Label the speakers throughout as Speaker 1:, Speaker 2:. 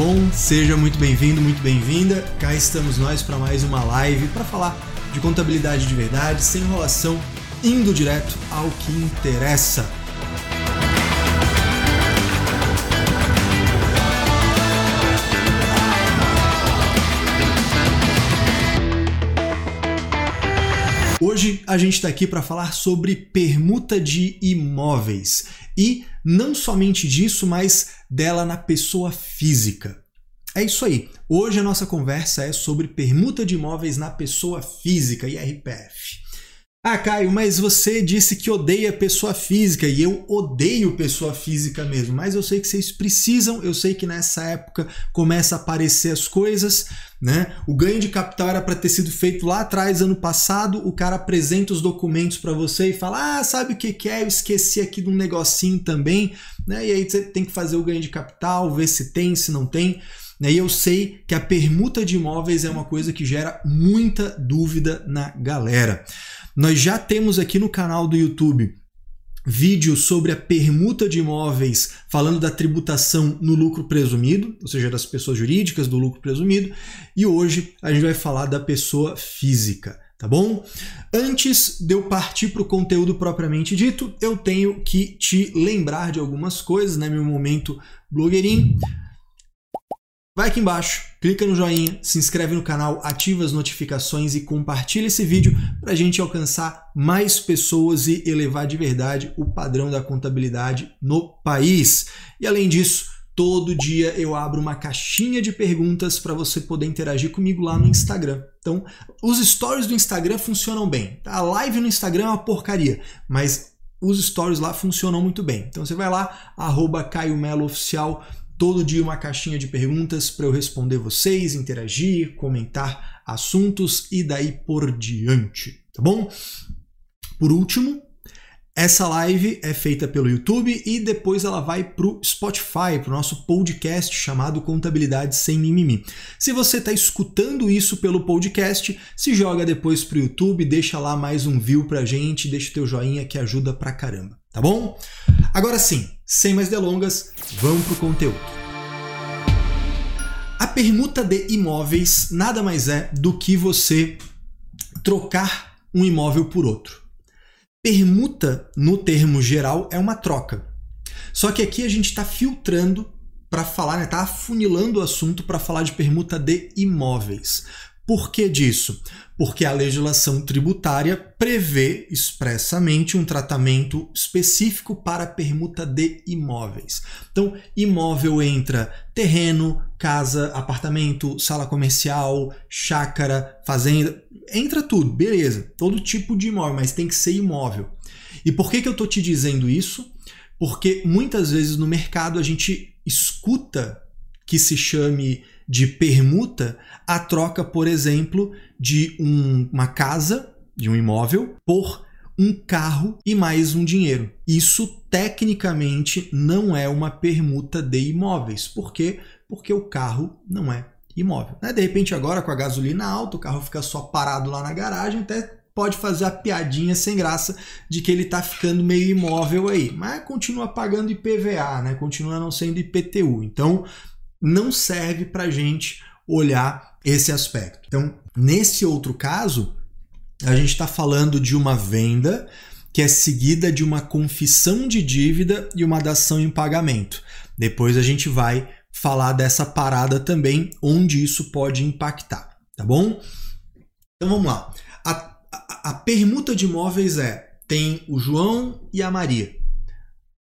Speaker 1: bom? Seja muito bem-vindo, muito bem-vinda. Cá estamos nós para mais uma live para falar de contabilidade de verdade, sem enrolação, indo direto ao que interessa. Hoje a gente está aqui para falar sobre permuta de imóveis e não somente disso, mas dela na pessoa física. É isso aí. Hoje a nossa conversa é sobre permuta de imóveis na pessoa física, IRPF. Ah, Caio, mas você disse que odeia pessoa física e eu odeio pessoa física mesmo, mas eu sei que vocês precisam, eu sei que nessa época começa a aparecer as coisas, né? O ganho de capital era para ter sido feito lá atrás, ano passado, o cara apresenta os documentos para você e fala: "Ah, sabe o que que é? Eu esqueci aqui de um negocinho também", né? E aí você tem que fazer o ganho de capital, ver se tem, se não tem. Né? E eu sei que a permuta de imóveis é uma coisa que gera muita dúvida na galera. Nós já temos aqui no canal do YouTube vídeo sobre a permuta de imóveis, falando da tributação no lucro presumido, ou seja, das pessoas jurídicas do lucro presumido, e hoje a gente vai falar da pessoa física. Tá bom? Antes de eu partir para o conteúdo propriamente dito, eu tenho que te lembrar de algumas coisas, né? Meu momento blogueirinho. Vai aqui embaixo, clica no joinha, se inscreve no canal, ativa as notificações e compartilha esse vídeo para a gente alcançar mais pessoas e elevar de verdade o padrão da contabilidade no país. E além disso, todo dia eu abro uma caixinha de perguntas para você poder interagir comigo lá no Instagram. Então, os stories do Instagram funcionam bem. Tá? A live no Instagram é uma porcaria, mas os stories lá funcionam muito bem. Então você vai lá, arroba Caio Melo Oficial, todo dia uma caixinha de perguntas para eu responder vocês, interagir, comentar assuntos e daí por diante, tá bom? Por último, essa live é feita pelo YouTube e depois ela vai para o Spotify, para o nosso podcast chamado Contabilidade Sem Mimimi. Se você está escutando isso pelo podcast, se joga depois para o YouTube, deixa lá mais um view para gente, deixa o teu joinha que ajuda pra caramba, tá bom? Agora sim, sem mais delongas, vamos para o conteúdo. A permuta de imóveis nada mais é do que você trocar um imóvel por outro. Permuta, no termo geral, é uma troca. Só que aqui a gente está filtrando para falar, está né, tá afunilando o assunto para falar de permuta de imóveis. Por que disso? Porque a legislação tributária prevê expressamente um tratamento específico para permuta de imóveis. Então, imóvel entra terreno, casa, apartamento, sala comercial, chácara, fazenda, entra tudo, beleza. Todo tipo de imóvel, mas tem que ser imóvel. E por que, que eu estou te dizendo isso? Porque muitas vezes no mercado a gente escuta que se chame de permuta a troca, por exemplo, de um, uma casa, de um imóvel, por um carro e mais um dinheiro. Isso tecnicamente não é uma permuta de imóveis. Por quê? Porque o carro não é imóvel. Né? De repente, agora com a gasolina alta, o carro fica só parado lá na garagem, até pode fazer a piadinha sem graça de que ele está ficando meio imóvel aí, mas continua pagando IPVA, né? continua não sendo IPTU. Então, não serve para a gente olhar esse aspecto. Então, nesse outro caso, a gente está falando de uma venda que é seguida de uma confissão de dívida e uma dação em pagamento. Depois a gente vai falar dessa parada também, onde isso pode impactar, tá bom? Então vamos lá. A, a, a permuta de imóveis é: tem o João e a Maria.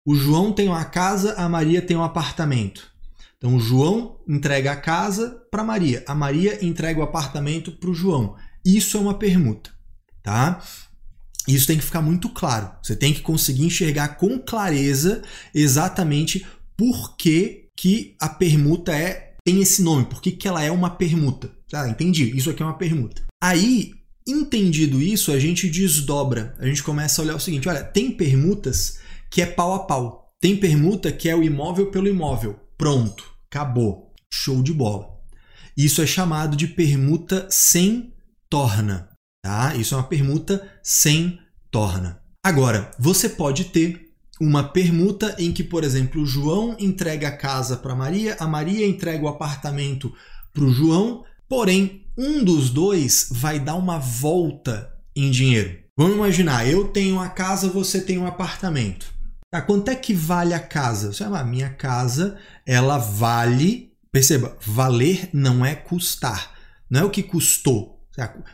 Speaker 1: O João tem uma casa, a Maria tem um apartamento. Então, João entrega a casa para Maria, a Maria entrega o apartamento para o João. Isso é uma permuta, tá? Isso tem que ficar muito claro. Você tem que conseguir enxergar com clareza exatamente por que, que a permuta é tem esse nome, por que, que ela é uma permuta. Ah, entendi, isso aqui é uma permuta. Aí, entendido isso, a gente desdobra. A gente começa a olhar o seguinte: olha, tem permutas que é pau a pau. Tem permuta que é o imóvel pelo imóvel. Pronto. Acabou. Show de bola. Isso é chamado de permuta sem torna. Tá? Isso é uma permuta sem torna. Agora, você pode ter uma permuta em que, por exemplo, João entrega a casa para Maria, a Maria entrega o apartamento para o João, porém um dos dois vai dar uma volta em dinheiro. Vamos imaginar, eu tenho a casa, você tem um apartamento. Tá, quanto é que vale a casa? Você a minha casa, ela vale. Perceba, valer não é custar. Não é o que custou.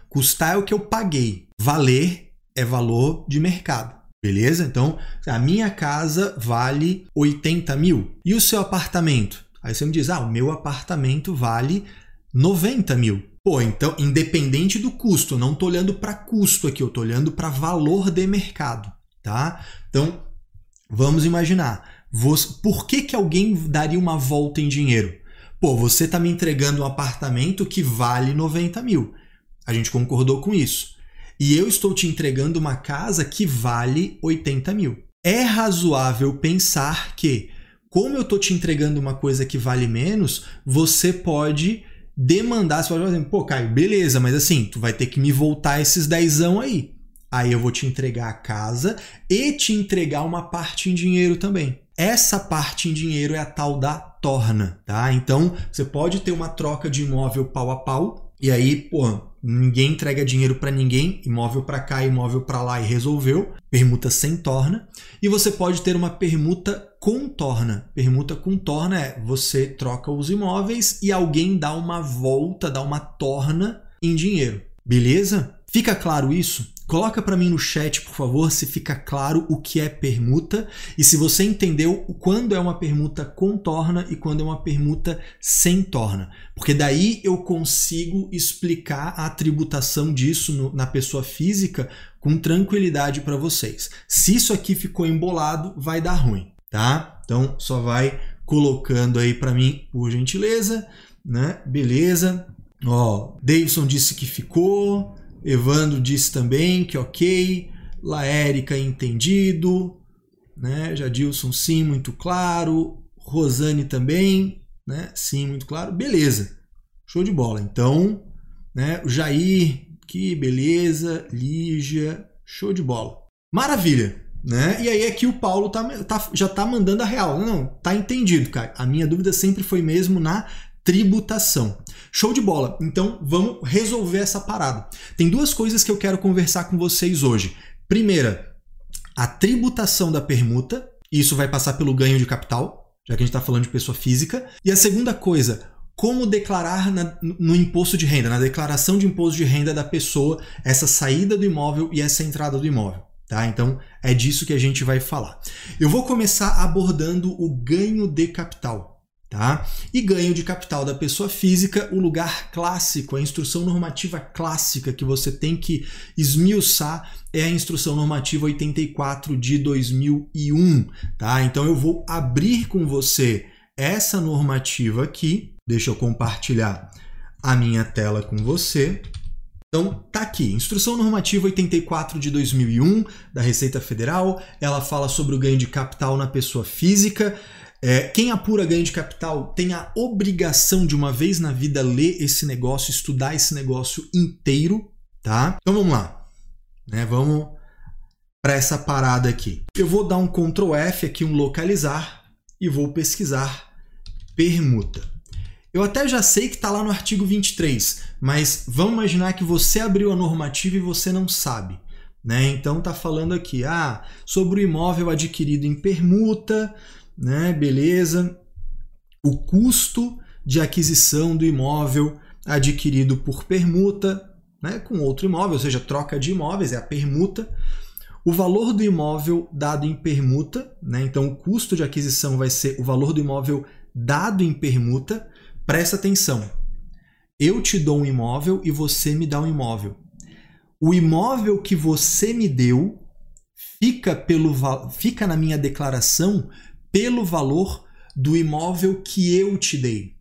Speaker 1: Custar é o que eu paguei. Valer é valor de mercado. Beleza? Então, a minha casa vale 80 mil. E o seu apartamento? Aí você me diz, ah, o meu apartamento vale 90 mil. Pô, então, independente do custo, eu não estou olhando para custo aqui, eu estou olhando para valor de mercado, tá? Então, vamos imaginar, você, por que, que alguém daria uma volta em dinheiro? Pô, você está me entregando um apartamento que vale 90 mil. A gente concordou com isso. E eu estou te entregando uma casa que vale 80 mil. É razoável pensar que, como eu estou te entregando uma coisa que vale menos, você pode demandar, você pode fazer, pô, Caio, beleza, mas assim, tu vai ter que me voltar esses dezão aí. Aí eu vou te entregar a casa e te entregar uma parte em dinheiro também. Essa parte em dinheiro é a tal da torna, tá? Então, você pode ter uma troca de imóvel pau a pau, e aí, pô, ninguém entrega dinheiro para ninguém, imóvel para cá, imóvel para lá e resolveu. Permuta sem torna. E você pode ter uma permuta com torna. Permuta com torna é você troca os imóveis e alguém dá uma volta, dá uma torna em dinheiro. Beleza? Fica claro isso? Coloca para mim no chat, por favor, se fica claro o que é permuta e se você entendeu quando é uma permuta com torna e quando é uma permuta sem torna. Porque daí eu consigo explicar a tributação disso no, na pessoa física com tranquilidade para vocês. Se isso aqui ficou embolado, vai dar ruim, tá? Então só vai colocando aí para mim, por gentileza, né? Beleza. Ó, Davidson disse que ficou. Evandro disse também que ok. Laérica entendido. Né? Jadilson, sim, muito claro. Rosane também, né? Sim, muito claro. Beleza. Show de bola. Então, né? O Jair, que beleza. Lígia, show de bola. Maravilha. Né? E aí aqui o Paulo tá, tá, já tá mandando a real. Não, tá entendido, cara. A minha dúvida sempre foi mesmo na tributação. Show de bola. Então vamos resolver essa parada. Tem duas coisas que eu quero conversar com vocês hoje. Primeira, a tributação da permuta. Isso vai passar pelo ganho de capital, já que a gente está falando de pessoa física. E a segunda coisa, como declarar na, no imposto de renda, na declaração de imposto de renda da pessoa, essa saída do imóvel e essa entrada do imóvel. Tá? Então é disso que a gente vai falar. Eu vou começar abordando o ganho de capital. Tá? E ganho de capital da pessoa física, o lugar clássico, a instrução normativa clássica que você tem que esmiuçar é a instrução normativa 84 de 2001. Tá? Então eu vou abrir com você essa normativa aqui. Deixa eu compartilhar a minha tela com você. Então, tá aqui, Instrução Normativa 84 de 2001 da Receita Federal. Ela fala sobre o ganho de capital na pessoa física. É, quem apura ganho de capital tem a obrigação de uma vez na vida ler esse negócio, estudar esse negócio inteiro, tá? Então vamos lá, né? Vamos para essa parada aqui. Eu vou dar um Ctrl F aqui, um localizar e vou pesquisar permuta. Eu até já sei que está lá no artigo 23, mas vamos imaginar que você abriu a normativa e você não sabe. Né? Então tá falando aqui ah, sobre o imóvel adquirido em permuta, né? Beleza. O custo de aquisição do imóvel adquirido por permuta, né, com outro imóvel, ou seja, troca de imóveis, é a permuta. O valor do imóvel dado em permuta, né, então o custo de aquisição vai ser o valor do imóvel dado em permuta. Presta atenção. Eu te dou um imóvel e você me dá um imóvel. O imóvel que você me deu fica, pelo, fica na minha declaração pelo valor do imóvel que eu te dei.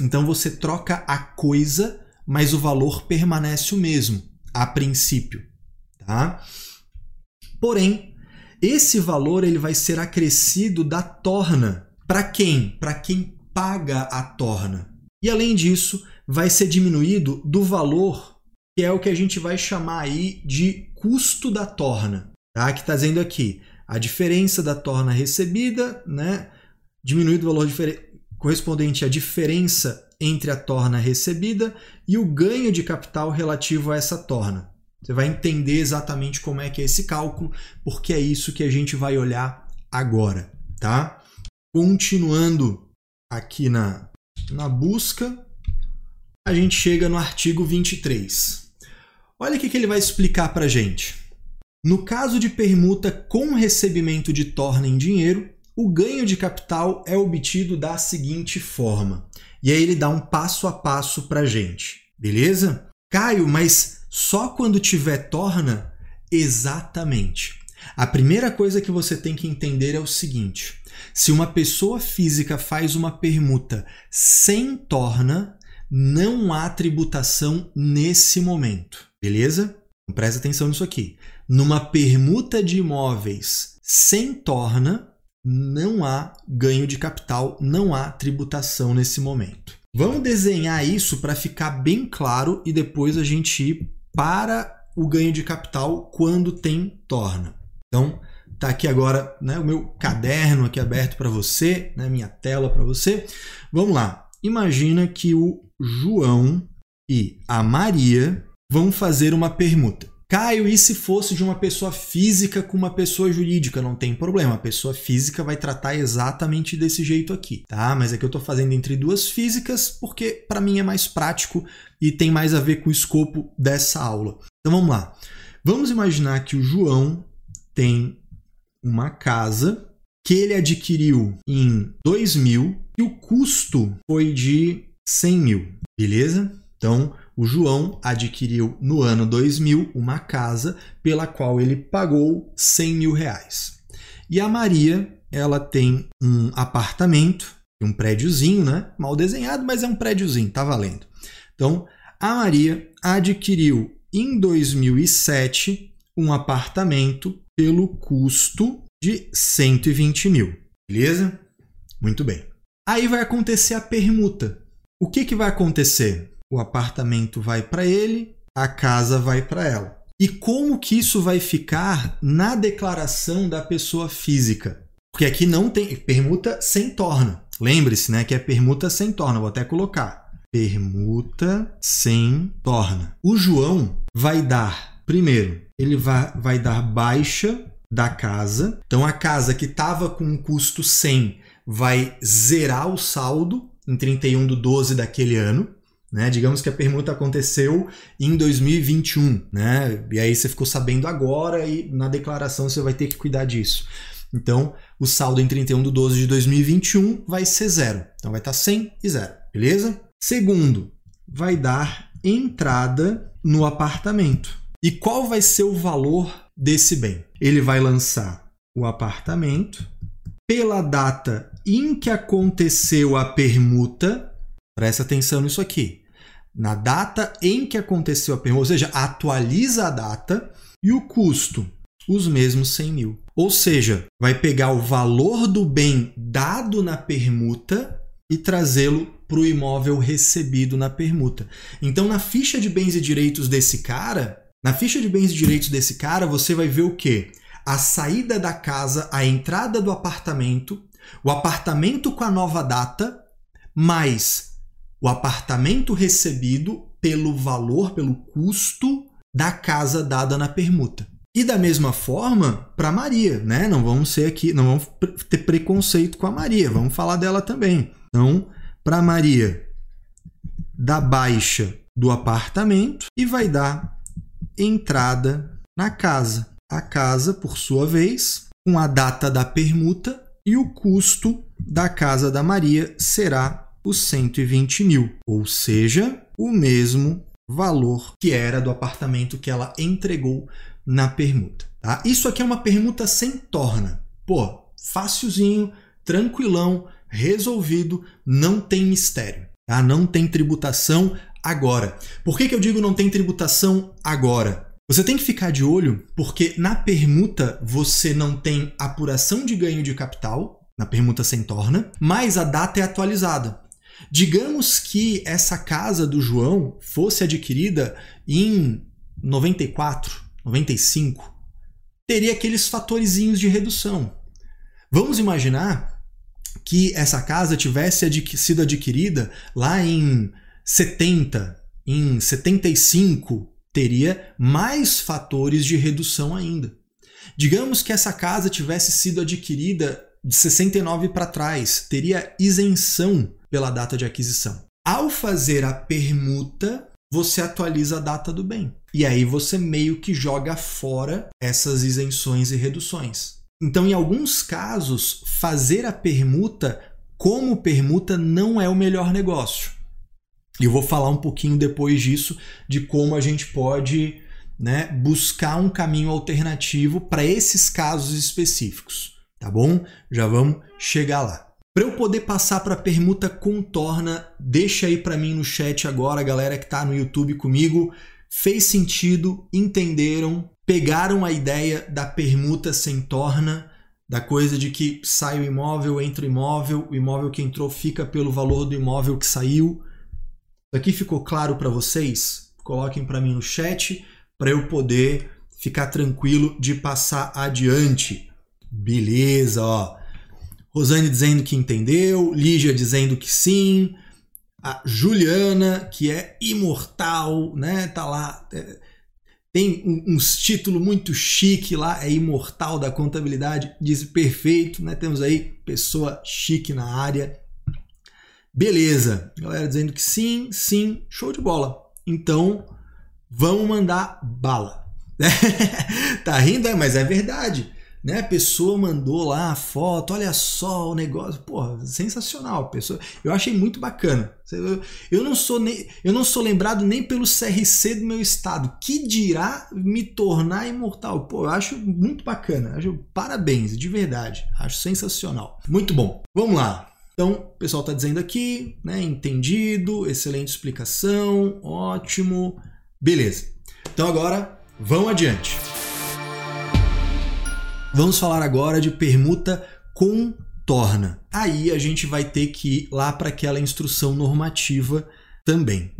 Speaker 1: Então você troca a coisa, mas o valor permanece o mesmo, a princípio, tá? Porém, esse valor ele vai ser acrescido da torna. Para quem? Para quem paga a torna. E além disso, vai ser diminuído do valor que é o que a gente vai chamar aí de custo da torna, tá? Que está dizendo aqui, a diferença da torna recebida, né, diminuído o valor correspondente à diferença entre a torna recebida e o ganho de capital relativo a essa torna. Você vai entender exatamente como é que é esse cálculo, porque é isso que a gente vai olhar agora, tá? Continuando aqui na, na busca, a gente chega no artigo 23. Olha o que, ele vai explicar para gente. No caso de permuta com recebimento de torna em dinheiro, o ganho de capital é obtido da seguinte forma. E aí ele dá um passo a passo para gente, beleza? Caio, mas só quando tiver torna? Exatamente. A primeira coisa que você tem que entender é o seguinte: se uma pessoa física faz uma permuta sem torna, não há tributação nesse momento, beleza? Então, presta atenção nisso aqui. Numa permuta de imóveis sem torna, não há ganho de capital, não há tributação nesse momento. Vamos desenhar isso para ficar bem claro e depois a gente ir para o ganho de capital quando tem torna. Então, tá aqui agora né, o meu caderno aqui aberto para você, né, minha tela para você. Vamos lá. Imagina que o João e a Maria vão fazer uma permuta. Caio, e se fosse de uma pessoa física com uma pessoa jurídica? Não tem problema, a pessoa física vai tratar exatamente desse jeito aqui, tá? Mas é que eu estou fazendo entre duas físicas porque para mim é mais prático e tem mais a ver com o escopo dessa aula. Então vamos lá. Vamos imaginar que o João tem uma casa que ele adquiriu em 2000 e o custo foi de 100 mil, beleza? Então, o João adquiriu no ano 2000 uma casa pela qual ele pagou 100 mil reais. E a Maria, ela tem um apartamento, um prédiozinho, né? Mal desenhado, mas é um prédiozinho, tá valendo. Então, a Maria adquiriu em 2007 um apartamento pelo custo de 120 mil, beleza? Muito bem. Aí vai acontecer a permuta. O que, que vai acontecer? O apartamento vai para ele, a casa vai para ela. E como que isso vai ficar na declaração da pessoa física? Porque aqui não tem permuta sem torna. Lembre-se, né, que é permuta sem torna. Vou até colocar permuta sem torna. O João vai dar, primeiro, ele vai, vai dar baixa da casa. Então a casa que estava com um custo 100 vai zerar o saldo em 31 de 12 daquele ano. Né? Digamos que a permuta aconteceu em 2021, né? E aí você ficou sabendo agora e na declaração você vai ter que cuidar disso. Então, o saldo em 31 de 12 de 2021 vai ser zero. Então, vai estar 100 e zero, beleza? Segundo, vai dar entrada no apartamento. E qual vai ser o valor desse bem? Ele vai lançar o apartamento pela data em que aconteceu a permuta. Presta atenção nisso aqui na data em que aconteceu a permuta, ou seja, atualiza a data e o custo, os mesmos 100 mil. Ou seja, vai pegar o valor do bem dado na permuta e trazê-lo para o imóvel recebido na permuta. Então, na ficha de bens e direitos desse cara, na ficha de bens e direitos desse cara, você vai ver o quê? A saída da casa, a entrada do apartamento, o apartamento com a nova data, mais o apartamento recebido pelo valor, pelo custo da casa dada na permuta. E da mesma forma para Maria, né? Não vamos ser aqui, não vamos ter preconceito com a Maria, vamos falar dela também. Então, para Maria, dá baixa do apartamento e vai dar entrada na casa. A casa, por sua vez, com a data da permuta e o custo da casa da Maria será os 120 mil, ou seja, o mesmo valor que era do apartamento que ela entregou na permuta. Tá? Isso aqui é uma permuta sem torna. Pô, facilzinho, tranquilão, resolvido, não tem mistério. Tá? Não tem tributação agora. Por que, que eu digo não tem tributação agora? Você tem que ficar de olho porque na permuta você não tem apuração de ganho de capital, na permuta sem torna, mas a data é atualizada. Digamos que essa casa do João fosse adquirida em 94, 95. teria aqueles fatorizinhos de redução. Vamos imaginar que essa casa tivesse sido adquirida lá em 70, em 75, teria mais fatores de redução ainda. Digamos que essa casa tivesse sido adquirida de 69 para trás, teria isenção pela data de aquisição. Ao fazer a permuta, você atualiza a data do bem. E aí você meio que joga fora essas isenções e reduções. Então, em alguns casos, fazer a permuta como permuta não é o melhor negócio. E eu vou falar um pouquinho depois disso de como a gente pode né, buscar um caminho alternativo para esses casos específicos, tá bom? Já vamos chegar lá. Para eu poder passar para a permuta contorna, deixa aí para mim no chat agora, galera que está no YouTube comigo, fez sentido, entenderam, pegaram a ideia da permuta sem torna, da coisa de que sai o imóvel, entra o imóvel, o imóvel que entrou fica pelo valor do imóvel que saiu. Aqui ficou claro para vocês? Coloquem para mim no chat para eu poder ficar tranquilo de passar adiante. Beleza, ó. Rosane dizendo que entendeu, Lígia dizendo que sim, a Juliana, que é imortal, né? Tá lá. É, tem uns títulos muito chique lá, é imortal da contabilidade, diz perfeito, né? Temos aí pessoa chique na área. Beleza, galera dizendo que sim, sim, show de bola. Então, vamos mandar bala. tá rindo, é, mas é verdade né? A pessoa mandou lá a foto, olha só o negócio, pô, sensacional, pessoa. Eu achei muito bacana. Eu não sou nem, eu não sou lembrado nem pelo CRC do meu estado. Que dirá me tornar imortal? Pô, eu acho muito bacana. Acho parabéns, de verdade. Acho sensacional. Muito bom. Vamos lá. Então, o pessoal está dizendo aqui, né? Entendido, excelente explicação, ótimo. Beleza. Então agora, vamos adiante. Vamos falar agora de permuta contorna. Aí a gente vai ter que ir lá para aquela instrução normativa também.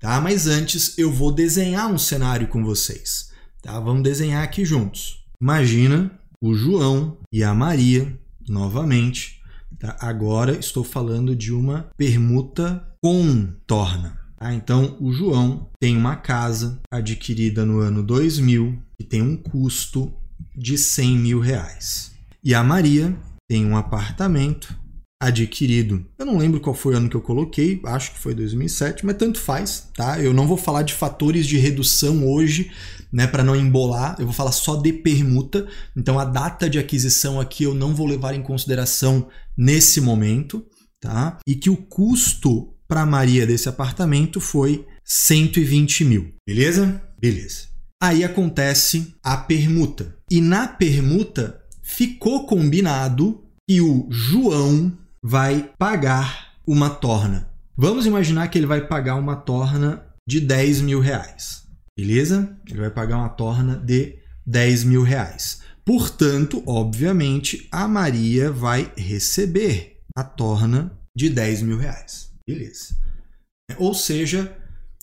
Speaker 1: Tá? Mas antes eu vou desenhar um cenário com vocês. Tá? Vamos desenhar aqui juntos. Imagina o João e a Maria, novamente. Tá? Agora estou falando de uma permuta contorna. Tá? Então, o João tem uma casa adquirida no ano 2000 que tem um custo de 100 mil reais. E a Maria tem um apartamento adquirido. Eu não lembro qual foi o ano que eu coloquei, acho que foi 2007, mas tanto faz, tá? Eu não vou falar de fatores de redução hoje, né, para não embolar. Eu vou falar só de permuta. Então a data de aquisição aqui eu não vou levar em consideração nesse momento, tá? E que o custo para Maria desse apartamento foi 120 mil, beleza? Beleza. Aí acontece a permuta. E na permuta ficou combinado que o João vai pagar uma torna. Vamos imaginar que ele vai pagar uma torna de 10 mil reais. Beleza? Ele vai pagar uma torna de 10 mil reais. Portanto, obviamente, a Maria vai receber a torna de 10 mil reais. Beleza. Ou seja,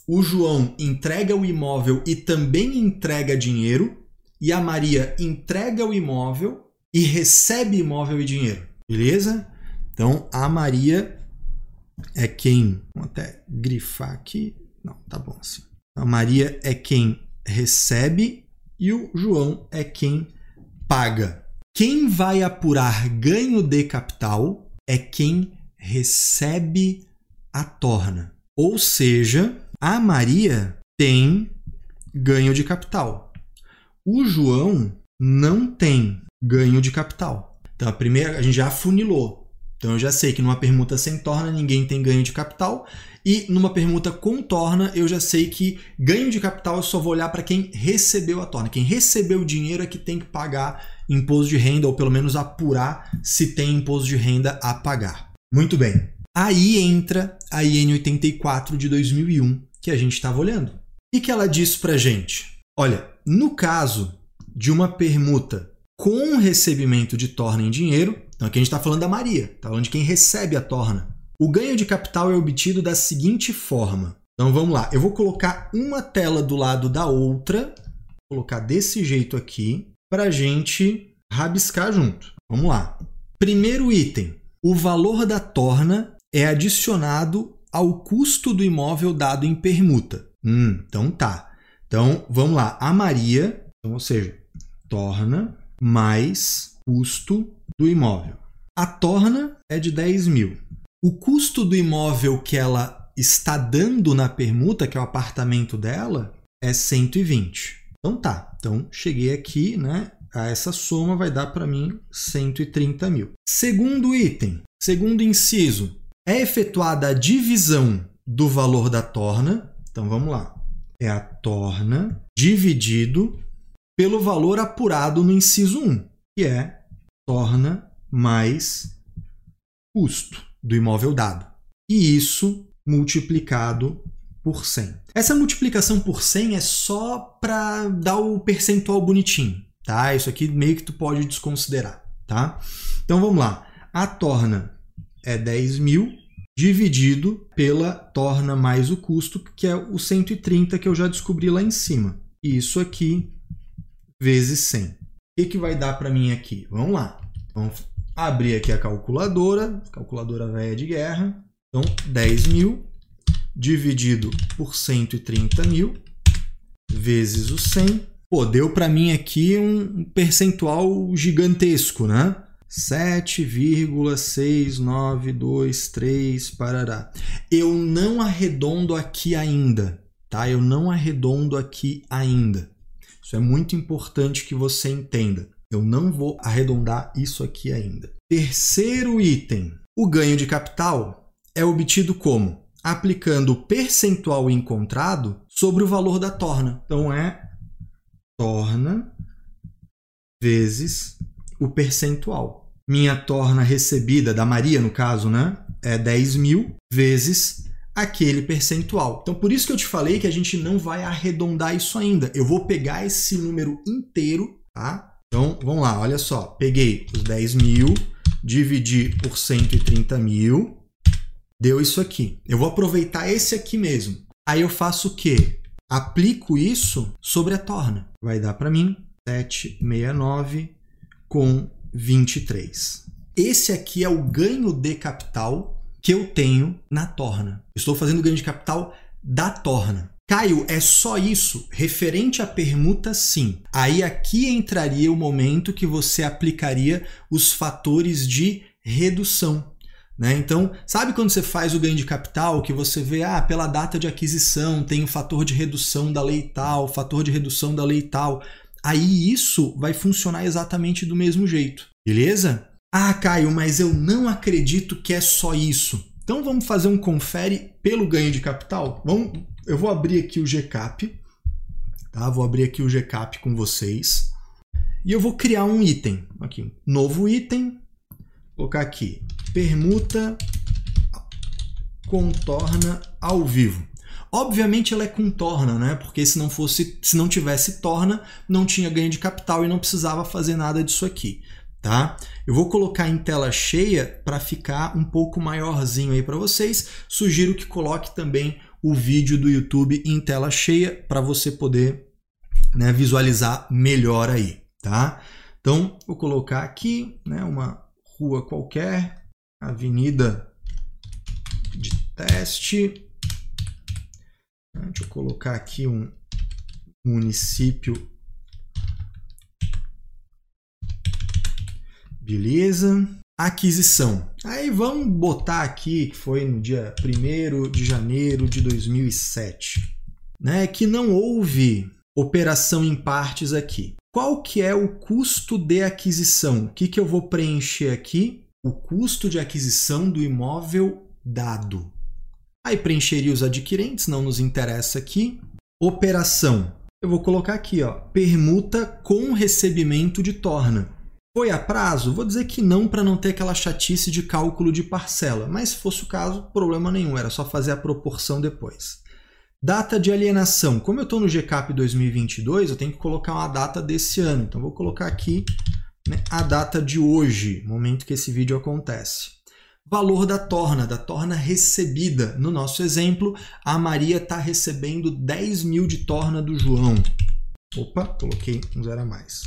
Speaker 1: o João entrega o imóvel e também entrega dinheiro, e a Maria entrega o imóvel e recebe imóvel e dinheiro. Beleza? Então a Maria é quem. Vou até grifar aqui. Não, tá bom assim. A Maria é quem recebe e o João é quem paga. Quem vai apurar ganho de capital é quem recebe a torna. Ou seja, a Maria tem ganho de capital. O João não tem ganho de capital. Então a primeira a gente já afunilou. Então eu já sei que numa permuta sem torna ninguém tem ganho de capital e numa permuta com torna eu já sei que ganho de capital eu só vou olhar para quem recebeu a torna. Quem recebeu o dinheiro é que tem que pagar imposto de renda ou pelo menos apurar se tem imposto de renda a pagar. Muito bem. Aí entra a IN 84 de 2001, que a gente estava olhando. E que ela diz para gente? Olha, no caso de uma permuta com recebimento de torna em dinheiro, então aqui a gente está falando da Maria, está falando de quem recebe a torna. O ganho de capital é obtido da seguinte forma. Então vamos lá, eu vou colocar uma tela do lado da outra, colocar desse jeito aqui, para a gente rabiscar junto. Vamos lá. Primeiro item: o valor da torna é adicionado ao custo do imóvel dado em permuta. Hum, então tá. Então vamos lá. A Maria, então, ou seja, torna mais custo do imóvel. A torna é de 10 mil. O custo do imóvel que ela está dando na permuta, que é o apartamento dela, é 120. Então tá. Então cheguei aqui, né? Essa soma vai dar para mim 130 mil. Segundo item, segundo inciso, é efetuada a divisão do valor da torna. Então vamos lá. É a torna dividido pelo valor apurado no inciso 1, que é torna mais custo do imóvel dado. E isso multiplicado por 100. Essa multiplicação por 100 é só para dar o percentual bonitinho, tá? Isso aqui meio que tu pode desconsiderar, tá? Então vamos lá. A torna é 10 mil dividido pela torna mais o custo, que é o 130 que eu já descobri lá em cima. Isso aqui vezes 100. O que, que vai dar para mim aqui? Vamos lá. Vamos abrir aqui a calculadora, calculadora velha de guerra. Então, 10 mil dividido por 130 mil vezes o 100. Pô, deu para mim aqui um percentual gigantesco, né? 7,6923 parará. Eu não arredondo aqui ainda, tá? Eu não arredondo aqui ainda. Isso é muito importante que você entenda. Eu não vou arredondar isso aqui ainda. Terceiro item: o ganho de capital é obtido como? Aplicando o percentual encontrado sobre o valor da torna. Então é torna vezes o percentual. Minha torna recebida, da Maria no caso, né? É 10 mil vezes aquele percentual. Então, por isso que eu te falei que a gente não vai arredondar isso ainda. Eu vou pegar esse número inteiro, tá? Então, vamos lá, olha só. Peguei os 10 mil, dividi por 130 mil, deu isso aqui. Eu vou aproveitar esse aqui mesmo. Aí eu faço o quê? Aplico isso sobre a torna. Vai dar para mim 769 com 23. Esse aqui é o ganho de capital que eu tenho na torna. Estou fazendo ganho de capital da torna. Caio, é só isso? Referente à permuta, sim. Aí aqui entraria o momento que você aplicaria os fatores de redução. Né? Então, sabe quando você faz o ganho de capital, que você vê, ah, pela data de aquisição tem o fator de redução da lei tal, fator de redução da lei tal. Aí isso vai funcionar exatamente do mesmo jeito, beleza? Ah, Caio, mas eu não acredito que é só isso. Então vamos fazer um confere pelo ganho de capital? Vamos, eu vou abrir aqui o GCAP, tá? Vou abrir aqui o GCAP com vocês. E eu vou criar um item. Aqui, novo item. Colocar aqui, permuta contorna ao vivo. Obviamente ela é contorna, né? Porque se não fosse, se não tivesse torna, não tinha ganho de capital e não precisava fazer nada disso aqui tá? Eu vou colocar em tela cheia para ficar um pouco maiorzinho aí para vocês. Sugiro que coloque também o vídeo do YouTube em tela cheia para você poder né, visualizar melhor aí, tá? Então, vou colocar aqui né, uma rua qualquer, avenida de teste. Deixa eu colocar aqui um município Beleza. Aquisição. Aí vamos botar aqui que foi no dia 1 de janeiro de 2007, né? Que não houve operação em partes aqui. Qual que é o custo de aquisição? O que, que eu vou preencher aqui? O custo de aquisição do imóvel dado. Aí preencheria os adquirentes, não nos interessa aqui. Operação. Eu vou colocar aqui, ó, permuta com recebimento de torna. Foi a prazo? Vou dizer que não para não ter aquela chatice de cálculo de parcela, mas se fosse o caso, problema nenhum, era só fazer a proporção depois. Data de alienação. Como eu estou no GCAP 2022, eu tenho que colocar uma data desse ano. Então, vou colocar aqui né, a data de hoje, momento que esse vídeo acontece. Valor da torna, da torna recebida. No nosso exemplo, a Maria está recebendo 10 mil de torna do João. Opa, coloquei um zero a mais.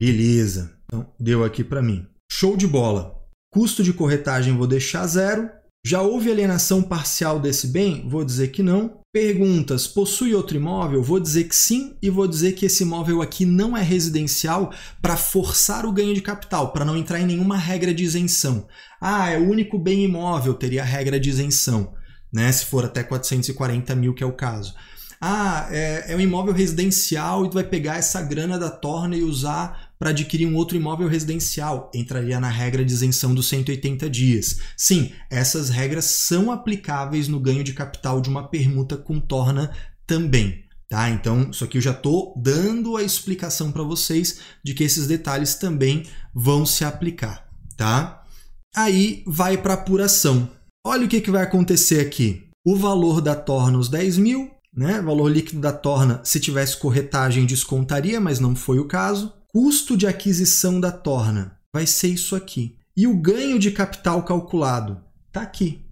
Speaker 1: Beleza. Então, deu aqui para mim. Show de bola. Custo de corretagem vou deixar zero. Já houve alienação parcial desse bem? Vou dizer que não. Perguntas: possui outro imóvel? Vou dizer que sim e vou dizer que esse imóvel aqui não é residencial para forçar o ganho de capital, para não entrar em nenhuma regra de isenção. Ah, é o único bem imóvel, teria regra de isenção, né? Se for até 440 mil, que é o caso. Ah, é, é um imóvel residencial e tu vai pegar essa grana da torna e usar para adquirir um outro imóvel residencial. Entraria na regra de isenção dos 180 dias. Sim, essas regras são aplicáveis no ganho de capital de uma permuta com torna também. Tá? Então, isso aqui eu já estou dando a explicação para vocês de que esses detalhes também vão se aplicar. Tá? Aí vai para apuração. Olha o que, que vai acontecer aqui. O valor da torna, os 10 mil, né? Valor líquido da torna, se tivesse corretagem, descontaria, mas não foi o caso. Custo de aquisição da torna vai ser isso aqui. E o ganho de capital calculado está aqui.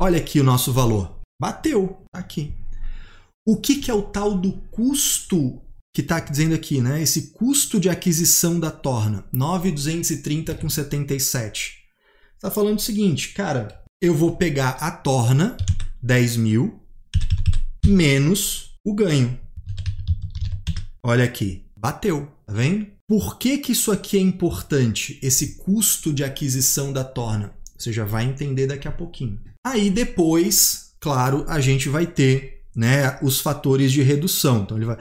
Speaker 1: Olha aqui o nosso valor. Bateu, tá aqui. O que, que é o tal do custo que está dizendo aqui, né? Esse custo de aquisição da torna, 9,230 com 77. Está falando o seguinte, cara, eu vou pegar a torna, 10 mil, menos o ganho. Olha aqui, bateu, tá vendo? Por que, que isso aqui é importante, esse custo de aquisição da torna? Você já vai entender daqui a pouquinho. Aí depois, claro, a gente vai ter né, os fatores de redução. Então ele vai,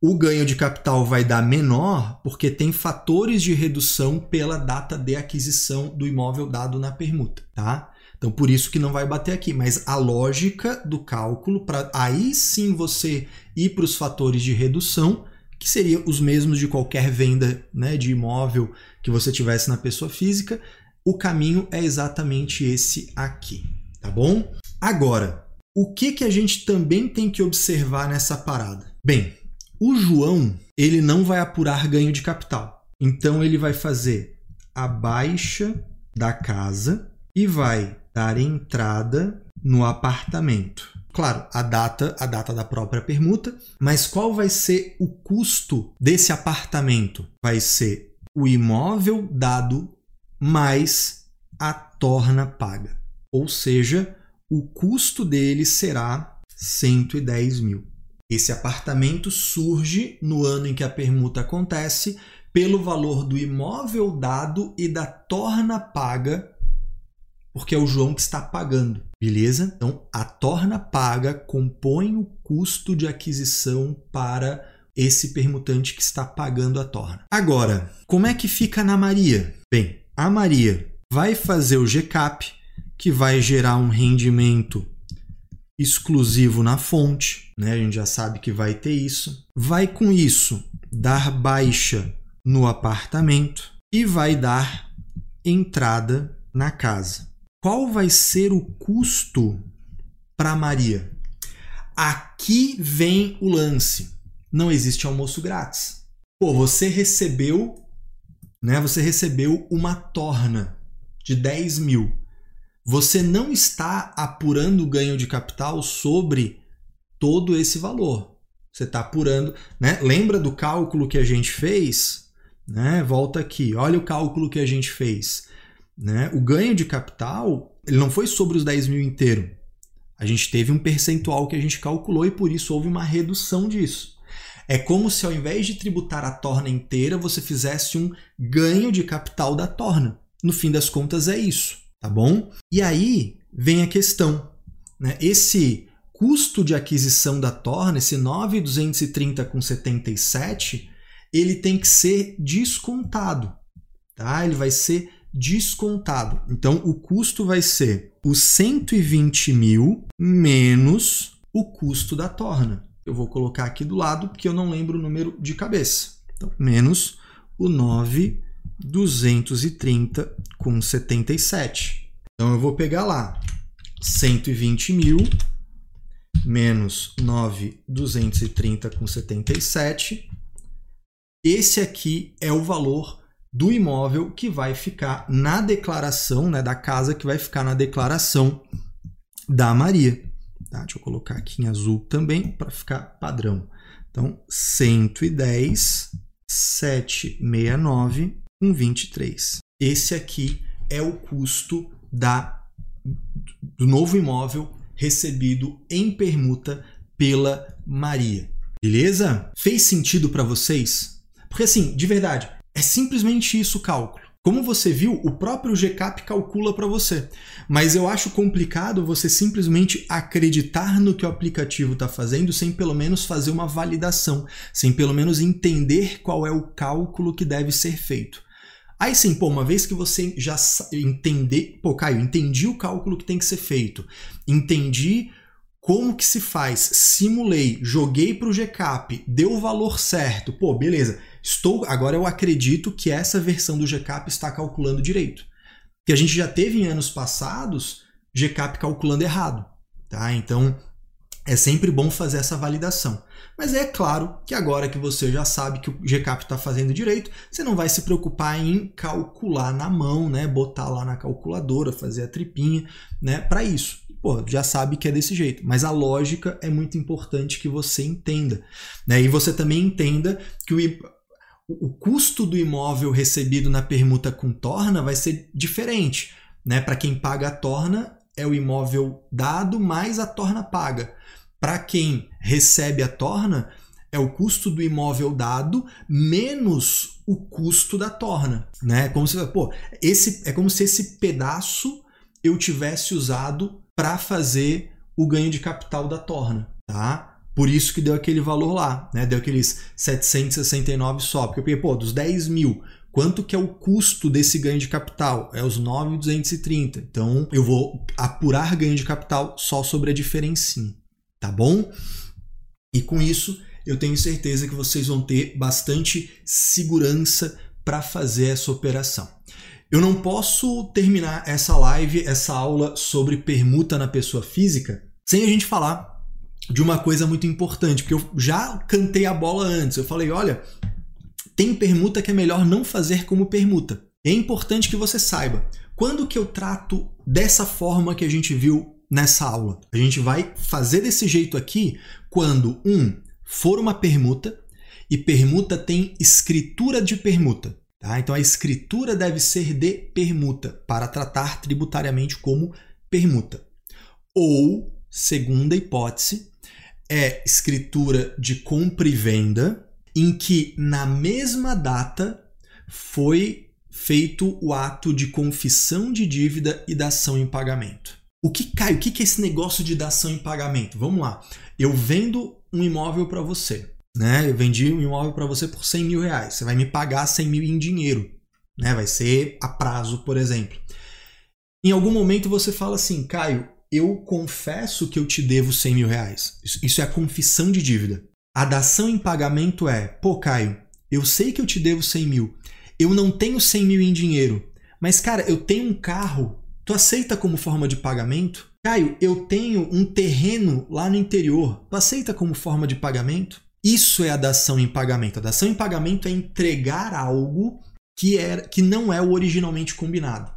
Speaker 1: o ganho de capital vai dar menor porque tem fatores de redução pela data de aquisição do imóvel dado na permuta, tá? Então, por isso que não vai bater aqui. Mas a lógica do cálculo, para aí sim você ir para os fatores de redução, que seriam os mesmos de qualquer venda né, de imóvel que você tivesse na pessoa física, o caminho é exatamente esse aqui, tá bom? Agora, o que, que a gente também tem que observar nessa parada? Bem, o João ele não vai apurar ganho de capital. Então ele vai fazer a baixa da casa e vai dar entrada no apartamento. Claro, a data, a data da própria permuta, mas qual vai ser o custo desse apartamento? Vai ser o imóvel dado mais a torna paga. Ou seja, o custo dele será 110 mil. Esse apartamento surge no ano em que a permuta acontece pelo valor do imóvel dado e da torna paga porque é o João que está pagando, beleza? Então, a torna paga compõe o custo de aquisição para esse permutante que está pagando a torna. Agora, como é que fica na Maria? Bem, a Maria vai fazer o GCAP, que vai gerar um rendimento exclusivo na fonte, né? A gente já sabe que vai ter isso. Vai com isso dar baixa no apartamento e vai dar entrada na casa qual vai ser o custo para Maria? Aqui vem o lance. Não existe almoço grátis. Pô, você recebeu, né? Você recebeu uma torna de 10 mil. Você não está apurando o ganho de capital sobre todo esse valor. Você está apurando, né? Lembra do cálculo que a gente fez? Né? Volta aqui, olha o cálculo que a gente fez. Né? O ganho de capital ele não foi sobre os 10 mil inteiro. A gente teve um percentual que a gente calculou e por isso houve uma redução disso. É como se ao invés de tributar a torna inteira, você fizesse um ganho de capital da torna. No fim das contas é isso, tá bom? E aí vem a questão, né? Esse custo de aquisição da torna, esse 9,230 com 77, ele tem que ser descontado, tá? Ele vai ser descontado. Então, o custo vai ser os 120 mil menos o custo da torna. Eu vou colocar aqui do lado porque eu não lembro o número de cabeça. Então, menos o 9,230 com 77. Então, eu vou pegar lá 120 mil menos 9,230 com 77. Esse aqui é o valor do imóvel que vai ficar na declaração, né, da casa que vai ficar na declaração da Maria. Tá? Deixa eu colocar aqui em azul também para ficar padrão. Então, 110, 769 com 23. Esse aqui é o custo da, do novo imóvel recebido em permuta pela Maria. Beleza? Fez sentido para vocês? Porque assim, de verdade, é simplesmente isso o cálculo. Como você viu, o próprio GCAP calcula para você. Mas eu acho complicado você simplesmente acreditar no que o aplicativo está fazendo sem pelo menos fazer uma validação, sem pelo menos entender qual é o cálculo que deve ser feito. Aí sim, pô, uma vez que você já entender, pô, Caio, entendi o cálculo que tem que ser feito, entendi como que se faz, simulei, joguei para o GCAP, deu o valor certo, pô, beleza. Estou, agora eu acredito que essa versão do GCAP está calculando direito. Que a gente já teve em anos passados GCAP calculando errado, tá? Então é sempre bom fazer essa validação. Mas é claro que agora que você já sabe que o GCAP está fazendo direito, você não vai se preocupar em calcular na mão, né? Botar lá na calculadora, fazer a tripinha, né? Para isso. Pô, já sabe que é desse jeito. Mas a lógica é muito importante que você entenda. Né? E você também entenda que o, o custo do imóvel recebido na permuta com torna vai ser diferente. Né? Para quem paga a torna, é o imóvel dado mais a torna paga. Para quem recebe a torna, é o custo do imóvel dado menos o custo da torna, né? Como se, pô, esse é como se esse pedaço eu tivesse usado para fazer o ganho de capital da torna, tá? Por isso que deu aquele valor lá, né? Deu aqueles 769 só, porque eu peguei, pô, dos 10 mil, quanto que é o custo desse ganho de capital? É os 9,230. Então, eu vou apurar ganho de capital só sobre a diferencinha tá bom? E com isso, eu tenho certeza que vocês vão ter bastante segurança para fazer essa operação. Eu não posso terminar essa live, essa aula sobre permuta na pessoa física, sem a gente falar de uma coisa muito importante, porque eu já cantei a bola antes. Eu falei, olha, tem permuta que é melhor não fazer como permuta. É importante que você saiba. Quando que eu trato dessa forma que a gente viu nessa aula. A gente vai fazer desse jeito aqui quando, um, for uma permuta, e permuta tem escritura de permuta. Tá? Então a escritura deve ser de permuta para tratar tributariamente como permuta. Ou, segunda hipótese, é escritura de compra e venda, em que na mesma data foi feito o ato de confissão de dívida e dação em pagamento. O que cai? O que é esse negócio de dação em pagamento? Vamos lá. Eu vendo um imóvel para você, né? Eu vendi um imóvel para você por 100 mil reais. Você vai me pagar 100 mil em dinheiro, né? Vai ser a prazo, por exemplo. Em algum momento você fala assim, Caio, eu confesso que eu te devo 100 mil reais. Isso é a confissão de dívida. A dação em pagamento é, pô, Caio, eu sei que eu te devo 100 mil. Eu não tenho 100 mil em dinheiro, mas cara, eu tenho um carro Tu aceita como forma de pagamento? Caio, eu tenho um terreno lá no interior. Tu aceita como forma de pagamento? Isso é a dação em pagamento. A dação em pagamento é entregar algo que, é, que não é o originalmente combinado.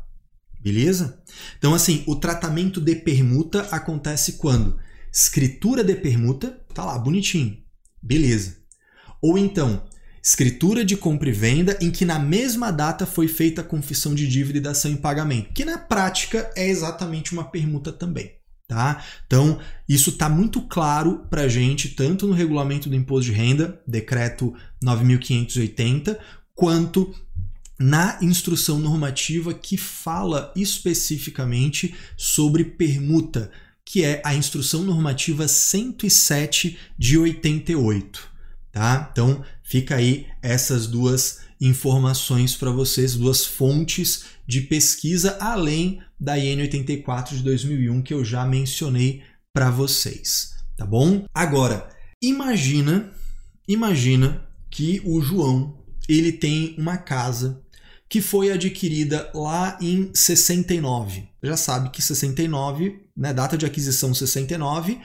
Speaker 1: Beleza? Então, assim, o tratamento de permuta acontece quando? Escritura de permuta, tá lá, bonitinho. Beleza. Ou então, escritura de compra e venda em que na mesma data foi feita a confissão de dívida e dação em pagamento, que na prática é exatamente uma permuta também. Tá? Então, isso está muito claro para a gente, tanto no regulamento do imposto de renda, decreto 9580, quanto na instrução normativa que fala especificamente sobre permuta, que é a instrução normativa 107 de 88. Tá? Então, fica aí essas duas informações para vocês, duas fontes de pesquisa além da IN 84 de 2001 que eu já mencionei para vocês, tá bom? Agora, imagina, imagina que o João, ele tem uma casa que foi adquirida lá em 69. Já sabe que 69, né, data de aquisição 69,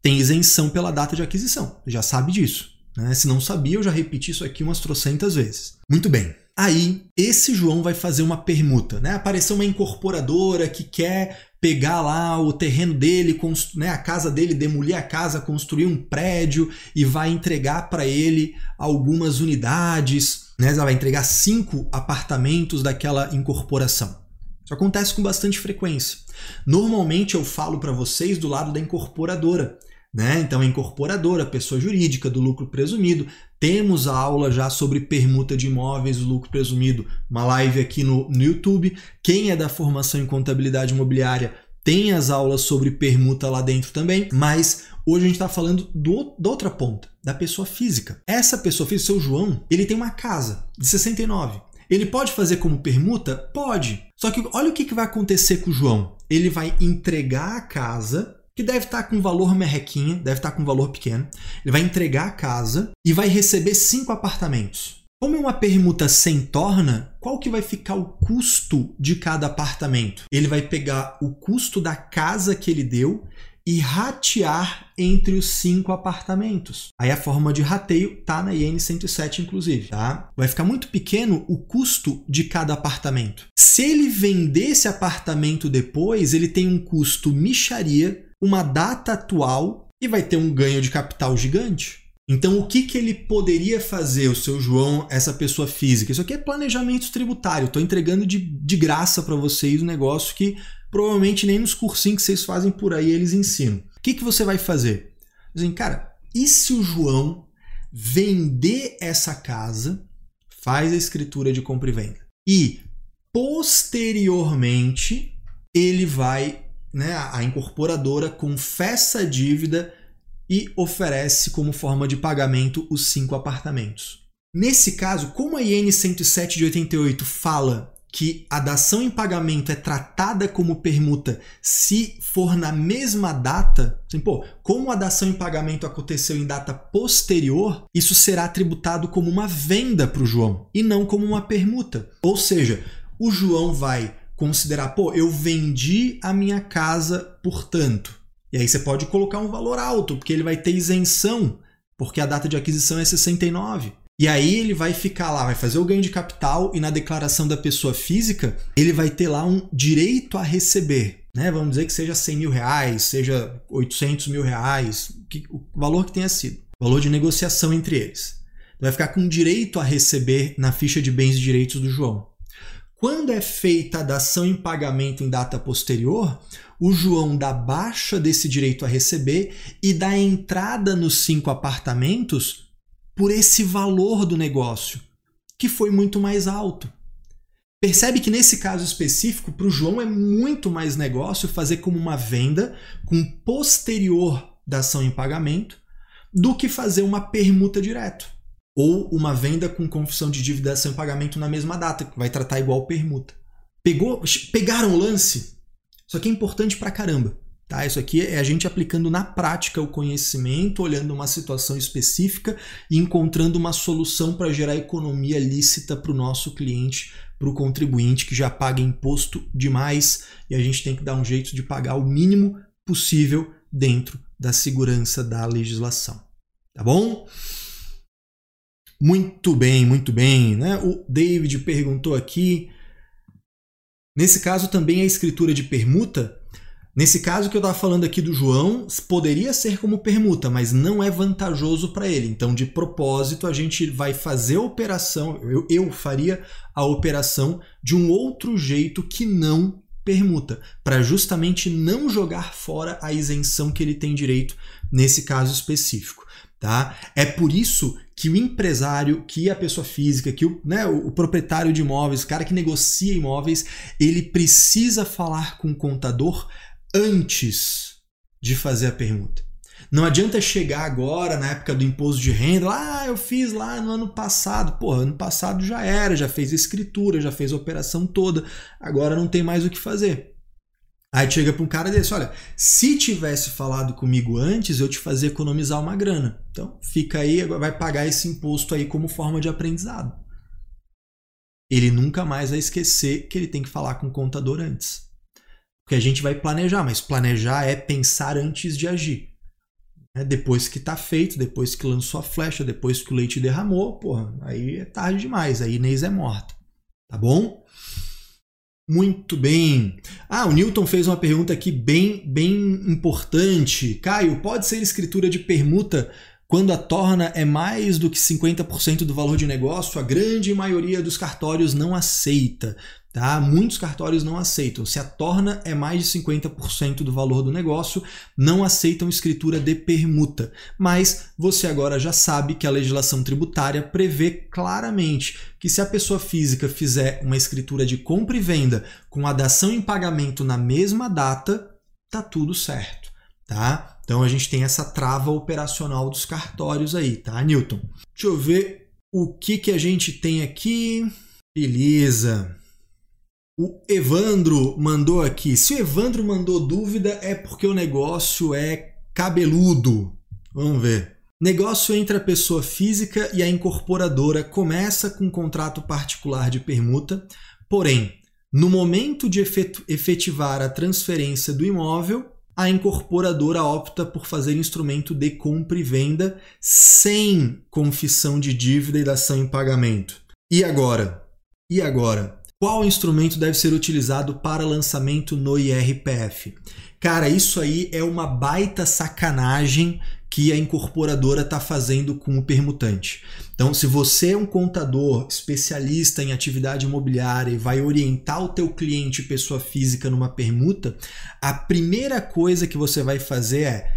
Speaker 1: tem isenção pela data de aquisição. Já sabe disso. Né? Se não sabia, eu já repeti isso aqui umas trocentas vezes. Muito bem. Aí, esse João vai fazer uma permuta. Né? Apareceu uma incorporadora que quer pegar lá o terreno dele, né, a casa dele, demolir a casa, construir um prédio e vai entregar para ele algumas unidades, né? Ela vai entregar cinco apartamentos daquela incorporação. Isso acontece com bastante frequência. Normalmente eu falo para vocês do lado da incorporadora. Né? Então, a incorporadora, pessoa jurídica do lucro presumido. Temos a aula já sobre permuta de imóveis, o lucro presumido, uma live aqui no, no YouTube. Quem é da formação em contabilidade imobiliária tem as aulas sobre permuta lá dentro também, mas hoje a gente está falando do, da outra ponta, da pessoa física. Essa pessoa física, seu João, ele tem uma casa de 69. Ele pode fazer como permuta? Pode. Só que olha o que, que vai acontecer com o João. Ele vai entregar a casa que deve estar com valor merrequinha, deve estar com valor pequeno. Ele vai entregar a casa e vai receber cinco apartamentos. Como é uma permuta sem torna, qual que vai ficar o custo de cada apartamento? Ele vai pegar o custo da casa que ele deu e ratear entre os cinco apartamentos. Aí a forma de rateio tá na IN 107 inclusive, tá? Vai ficar muito pequeno o custo de cada apartamento. Se ele vender esse apartamento depois, ele tem um custo micharia uma data atual e vai ter um ganho de capital gigante. Então, o que, que ele poderia fazer, o seu João, essa pessoa física? Isso aqui é planejamento tributário. Estou entregando de, de graça para vocês um negócio que provavelmente nem nos cursinhos que vocês fazem por aí eles ensinam. O que, que você vai fazer? Dizem, cara, e se o João vender essa casa, faz a escritura de compra e venda e posteriormente ele vai né, a incorporadora confessa a dívida e oferece como forma de pagamento os cinco apartamentos. Nesse caso, como a IN 107 de 88 fala que a dação em pagamento é tratada como permuta se for na mesma data, assim, pô, como a dação em pagamento aconteceu em data posterior, isso será tributado como uma venda para o João e não como uma permuta. Ou seja, o João vai considerar, pô, eu vendi a minha casa por tanto. E aí você pode colocar um valor alto, porque ele vai ter isenção, porque a data de aquisição é 69. E aí ele vai ficar lá, vai fazer o ganho de capital e na declaração da pessoa física, ele vai ter lá um direito a receber. Né? Vamos dizer que seja 100 mil reais, seja 800 mil reais, que, o valor que tenha sido. Valor de negociação entre eles. Vai ficar com direito a receber na ficha de bens e direitos do João. Quando é feita a dação em pagamento em data posterior, o João dá baixa desse direito a receber e dá entrada nos cinco apartamentos por esse valor do negócio, que foi muito mais alto. Percebe que nesse caso específico, para o João é muito mais negócio fazer como uma venda com posterior dação em pagamento do que fazer uma permuta direto ou uma venda com confissão de dívida sem pagamento na mesma data, que vai tratar igual permuta. Pegou, pegaram o lance? Isso aqui é importante pra caramba. Tá? Isso aqui é a gente aplicando na prática o conhecimento, olhando uma situação específica e encontrando uma solução para gerar economia lícita para o nosso cliente, para o contribuinte que já paga imposto demais e a gente tem que dar um jeito de pagar o mínimo possível dentro da segurança da legislação. Tá bom? Muito bem, muito bem. Né? O David perguntou aqui. Nesse caso também a escritura de permuta. Nesse caso que eu estava falando aqui do João, poderia ser como permuta, mas não é vantajoso para ele. Então, de propósito, a gente vai fazer a operação, eu, eu faria a operação de um outro jeito que não permuta, para justamente não jogar fora a isenção que ele tem direito nesse caso específico. Tá? É por isso que o empresário, que a pessoa física, que o, né, o proprietário de imóveis, o cara que negocia imóveis, ele precisa falar com o contador antes de fazer a permuta. Não adianta chegar agora, na época do imposto de renda, ah, eu fiz lá no ano passado. Pô, ano passado já era, já fez a escritura, já fez a operação toda, agora não tem mais o que fazer. Aí chega para um cara desse, olha, se tivesse falado comigo antes, eu te fazia economizar uma grana. Então, fica aí, vai pagar esse imposto aí como forma de aprendizado. Ele nunca mais vai esquecer que ele tem que falar com o contador antes. Porque a gente vai planejar, mas planejar é pensar antes de agir. É depois que está feito, depois que lançou a flecha, depois que o leite derramou, porra, aí é tarde demais, aí Inês é morta. Tá bom? Muito bem. Ah, o Newton fez uma pergunta aqui bem, bem importante. Caio, pode ser escritura de permuta quando a torna é mais do que 50% do valor de negócio? A grande maioria dos cartórios não aceita. Tá? Muitos cartórios não aceitam. Se a torna é mais de 50% do valor do negócio, não aceitam escritura de permuta. Mas você agora já sabe que a legislação tributária prevê claramente que se a pessoa física fizer uma escritura de compra e venda com a dação em pagamento na mesma data, tá tudo certo, tá? Então a gente tem essa trava operacional dos cartórios aí, tá, Newton? Deixa eu ver o que que a gente tem aqui. Beleza. O Evandro mandou aqui. Se o Evandro mandou dúvida, é porque o negócio é cabeludo. Vamos ver. Negócio entre a pessoa física e a incorporadora começa com um contrato particular de permuta, porém, no momento de efetivar a transferência do imóvel, a incorporadora opta por fazer instrumento de compra e venda sem confissão de dívida e dação em pagamento. E agora? E agora? Qual instrumento deve ser utilizado para lançamento no IRPF? Cara, isso aí é uma baita sacanagem que a incorporadora está fazendo com o permutante. Então, se você é um contador especialista em atividade imobiliária e vai orientar o teu cliente pessoa física numa permuta, a primeira coisa que você vai fazer é,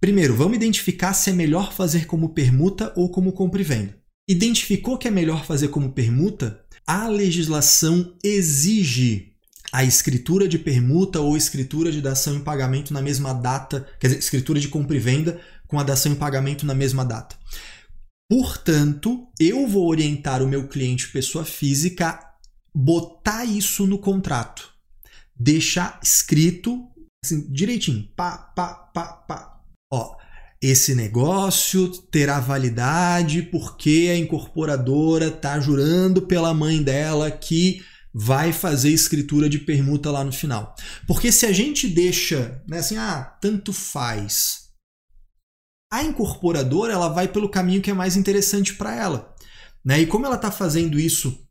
Speaker 1: primeiro, vamos identificar se é melhor fazer como permuta ou como compra e venda. Identificou que é melhor fazer como permuta? a legislação exige a escritura de permuta ou escritura de dação em pagamento na mesma data, quer dizer, escritura de compra e venda com a dação em pagamento na mesma data. Portanto, eu vou orientar o meu cliente pessoa física a botar isso no contrato. Deixar escrito assim, direitinho, pá, pá, pá, pá. Ó, esse negócio terá validade porque a incorporadora está jurando pela mãe dela que vai fazer escritura de permuta lá no final. Porque se a gente deixa, né, assim, ah, tanto faz. A incorporadora, ela vai pelo caminho que é mais interessante para ela, né? E como ela está fazendo isso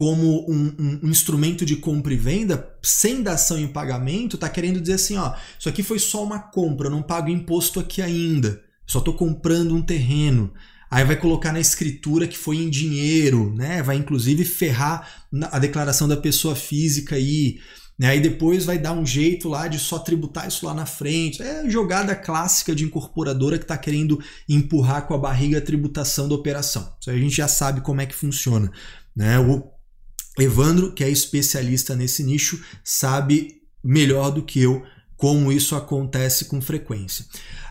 Speaker 1: como um, um, um, instrumento de compra e venda, sem dação em pagamento, está querendo dizer assim, ó, isso aqui foi só uma compra, eu não pago imposto aqui ainda, só estou comprando um terreno. Aí vai colocar na escritura que foi em dinheiro, né? Vai inclusive ferrar a declaração da pessoa física aí. Né? Aí depois vai dar um jeito lá de só tributar isso lá na frente. É jogada clássica de incorporadora que está querendo empurrar com a barriga a tributação da operação. Isso a gente já sabe como é que funciona. Né? O Evandro, que é especialista nesse nicho, sabe melhor do que eu como isso acontece com frequência.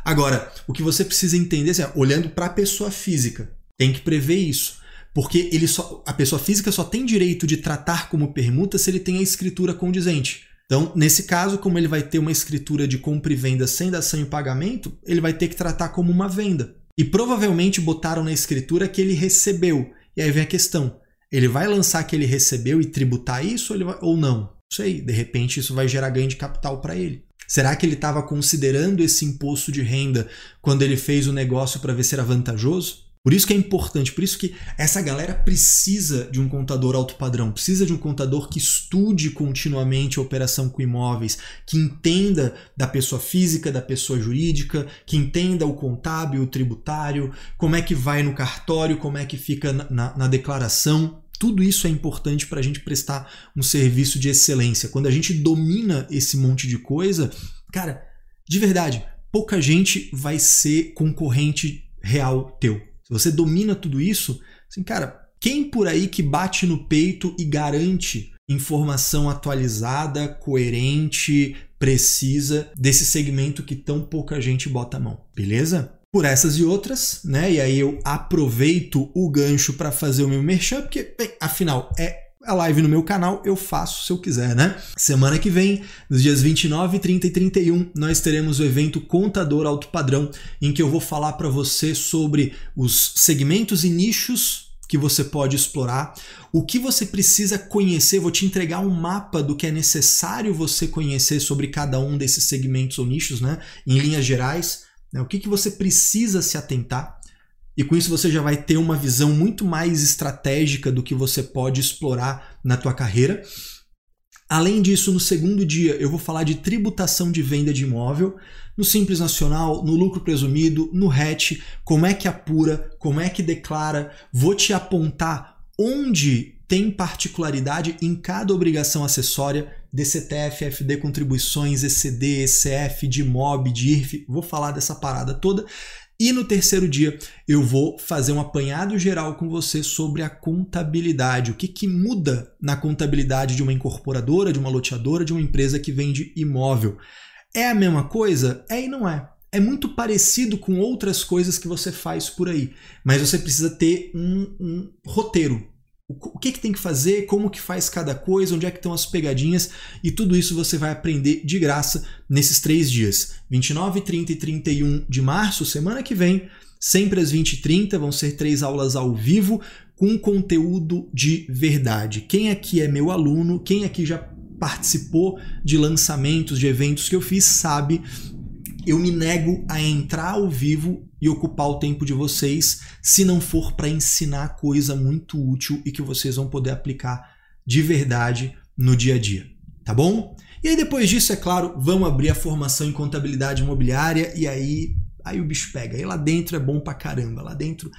Speaker 1: Agora, o que você precisa entender, assim, olhando para a pessoa física, tem que prever isso. Porque ele só, a pessoa física só tem direito de tratar como permuta se ele tem a escritura condizente. Então, nesse caso, como ele vai ter uma escritura de compra e venda sem dação e pagamento, ele vai ter que tratar como uma venda. E provavelmente botaram na escritura que ele recebeu. E aí vem a questão: ele vai lançar que ele recebeu e tributar isso ou, vai, ou não? Não sei, de repente isso vai gerar ganho de capital para ele. Será que ele estava considerando esse imposto de renda quando ele fez o negócio para ver se era vantajoso? Por isso que é importante, por isso que essa galera precisa de um contador alto padrão, precisa de um contador que estude continuamente a operação com imóveis, que entenda da pessoa física, da pessoa jurídica, que entenda o contábil, o tributário, como é que vai no cartório, como é que fica na, na, na declaração. Tudo isso é importante para a gente prestar um serviço de excelência. Quando a gente domina esse monte de coisa, cara, de verdade, pouca gente vai ser concorrente real teu. Se você domina tudo isso, assim, cara, quem por aí que bate no peito e garante informação atualizada, coerente, precisa desse segmento que tão pouca gente bota a mão, beleza? Por essas e outras, né? E aí eu aproveito o gancho para fazer o meu merchan, porque, bem, afinal, é a live no meu canal eu faço se eu quiser, né? Semana que vem, nos dias 29, 30 e 31, nós teremos o evento Contador Alto Padrão, em que eu vou falar para você sobre os segmentos e nichos que você pode explorar, o que você precisa conhecer, vou te entregar um mapa do que é necessário você conhecer sobre cada um desses segmentos ou nichos, né? Em linhas gerais, né? o que, que você precisa se atentar e com isso você já vai ter uma visão muito mais estratégica do que você pode explorar na tua carreira. Além disso, no segundo dia eu vou falar de tributação de venda de imóvel, no Simples Nacional, no lucro presumido, no RET, como é que apura, como é que declara, vou te apontar onde tem particularidade em cada obrigação acessória, DCTF, FD contribuições, ECD, ECF, de MOB, de IRF, vou falar dessa parada toda. E no terceiro dia eu vou fazer um apanhado geral com você sobre a contabilidade. O que, que muda na contabilidade de uma incorporadora, de uma loteadora, de uma empresa que vende imóvel. É a mesma coisa? É e não é. É muito parecido com outras coisas que você faz por aí, mas você precisa ter um, um roteiro, o que, que tem que fazer, como que faz cada coisa, onde é que estão as pegadinhas e tudo isso você vai aprender de graça nesses três dias. 29, 30 e 31 de março, semana que vem, sempre às 20 e 30, vão ser três aulas ao vivo com conteúdo de verdade. Quem aqui é meu aluno, quem aqui já participou de lançamentos, de eventos que eu fiz, sabe eu me nego a entrar ao vivo e ocupar o tempo de vocês se não for para ensinar coisa muito útil e que vocês vão poder aplicar de verdade no dia a dia, tá bom? E aí depois disso, é claro, vamos abrir a formação em contabilidade imobiliária e aí aí o bicho pega. Aí lá dentro é bom pra caramba, lá dentro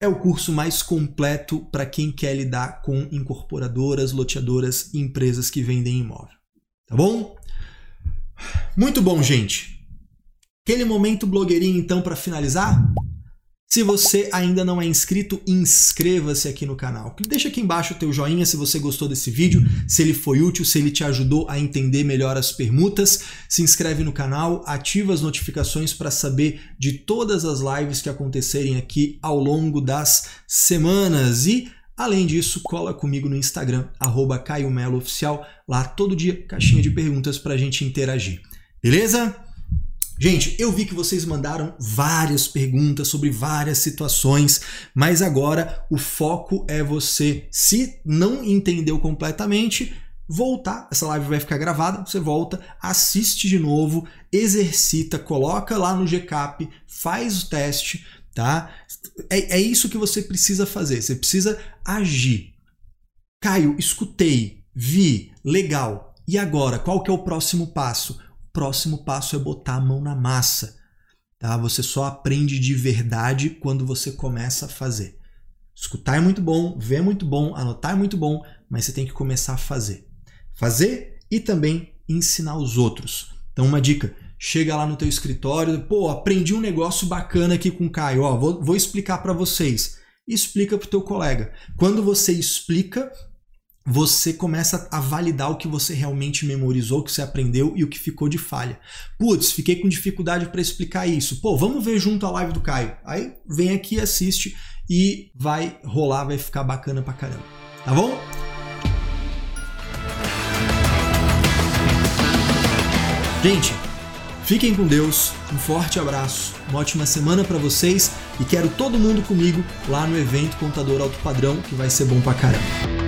Speaker 1: é o curso mais completo para quem quer lidar com incorporadoras, loteadoras e empresas que vendem imóvel. Tá bom? Muito bom, gente. Aquele momento blogueirinho, então, para finalizar? Se você ainda não é inscrito, inscreva-se aqui no canal. Deixa aqui embaixo o teu joinha se você gostou desse vídeo, se ele foi útil, se ele te ajudou a entender melhor as permutas. Se inscreve no canal, ativa as notificações para saber de todas as lives que acontecerem aqui ao longo das semanas. E, além disso, cola comigo no Instagram, arroba Caio Oficial. Lá todo dia, caixinha de perguntas para a gente interagir. Beleza? Gente, eu vi que vocês mandaram várias perguntas sobre várias situações, mas agora o foco é você, se não entendeu completamente, voltar. Essa live vai ficar gravada, você volta, assiste de novo, exercita, coloca lá no GCAP, faz o teste, tá? É, é isso que você precisa fazer, você precisa agir. Caio, escutei, vi, legal. E agora, qual que é o próximo passo? Próximo passo é botar a mão na massa. Tá? Você só aprende de verdade quando você começa a fazer. Escutar é muito bom, ver é muito bom, anotar é muito bom, mas você tem que começar a fazer. Fazer e também ensinar os outros. Então, uma dica: chega lá no teu escritório, pô, aprendi um negócio bacana aqui com o Caio, ó, vou, vou explicar para vocês. Explica para o teu colega. Quando você explica, você começa a validar o que você realmente memorizou, o que você aprendeu e o que ficou de falha. Putz, fiquei com dificuldade para explicar isso. Pô, vamos ver junto a live do Caio. Aí vem aqui, assiste e vai rolar, vai ficar bacana pra caramba. Tá bom? Gente, fiquem com Deus, um forte abraço, uma ótima semana para vocês e quero todo mundo comigo lá no evento Contador Alto Padrão, que vai ser bom pra caramba.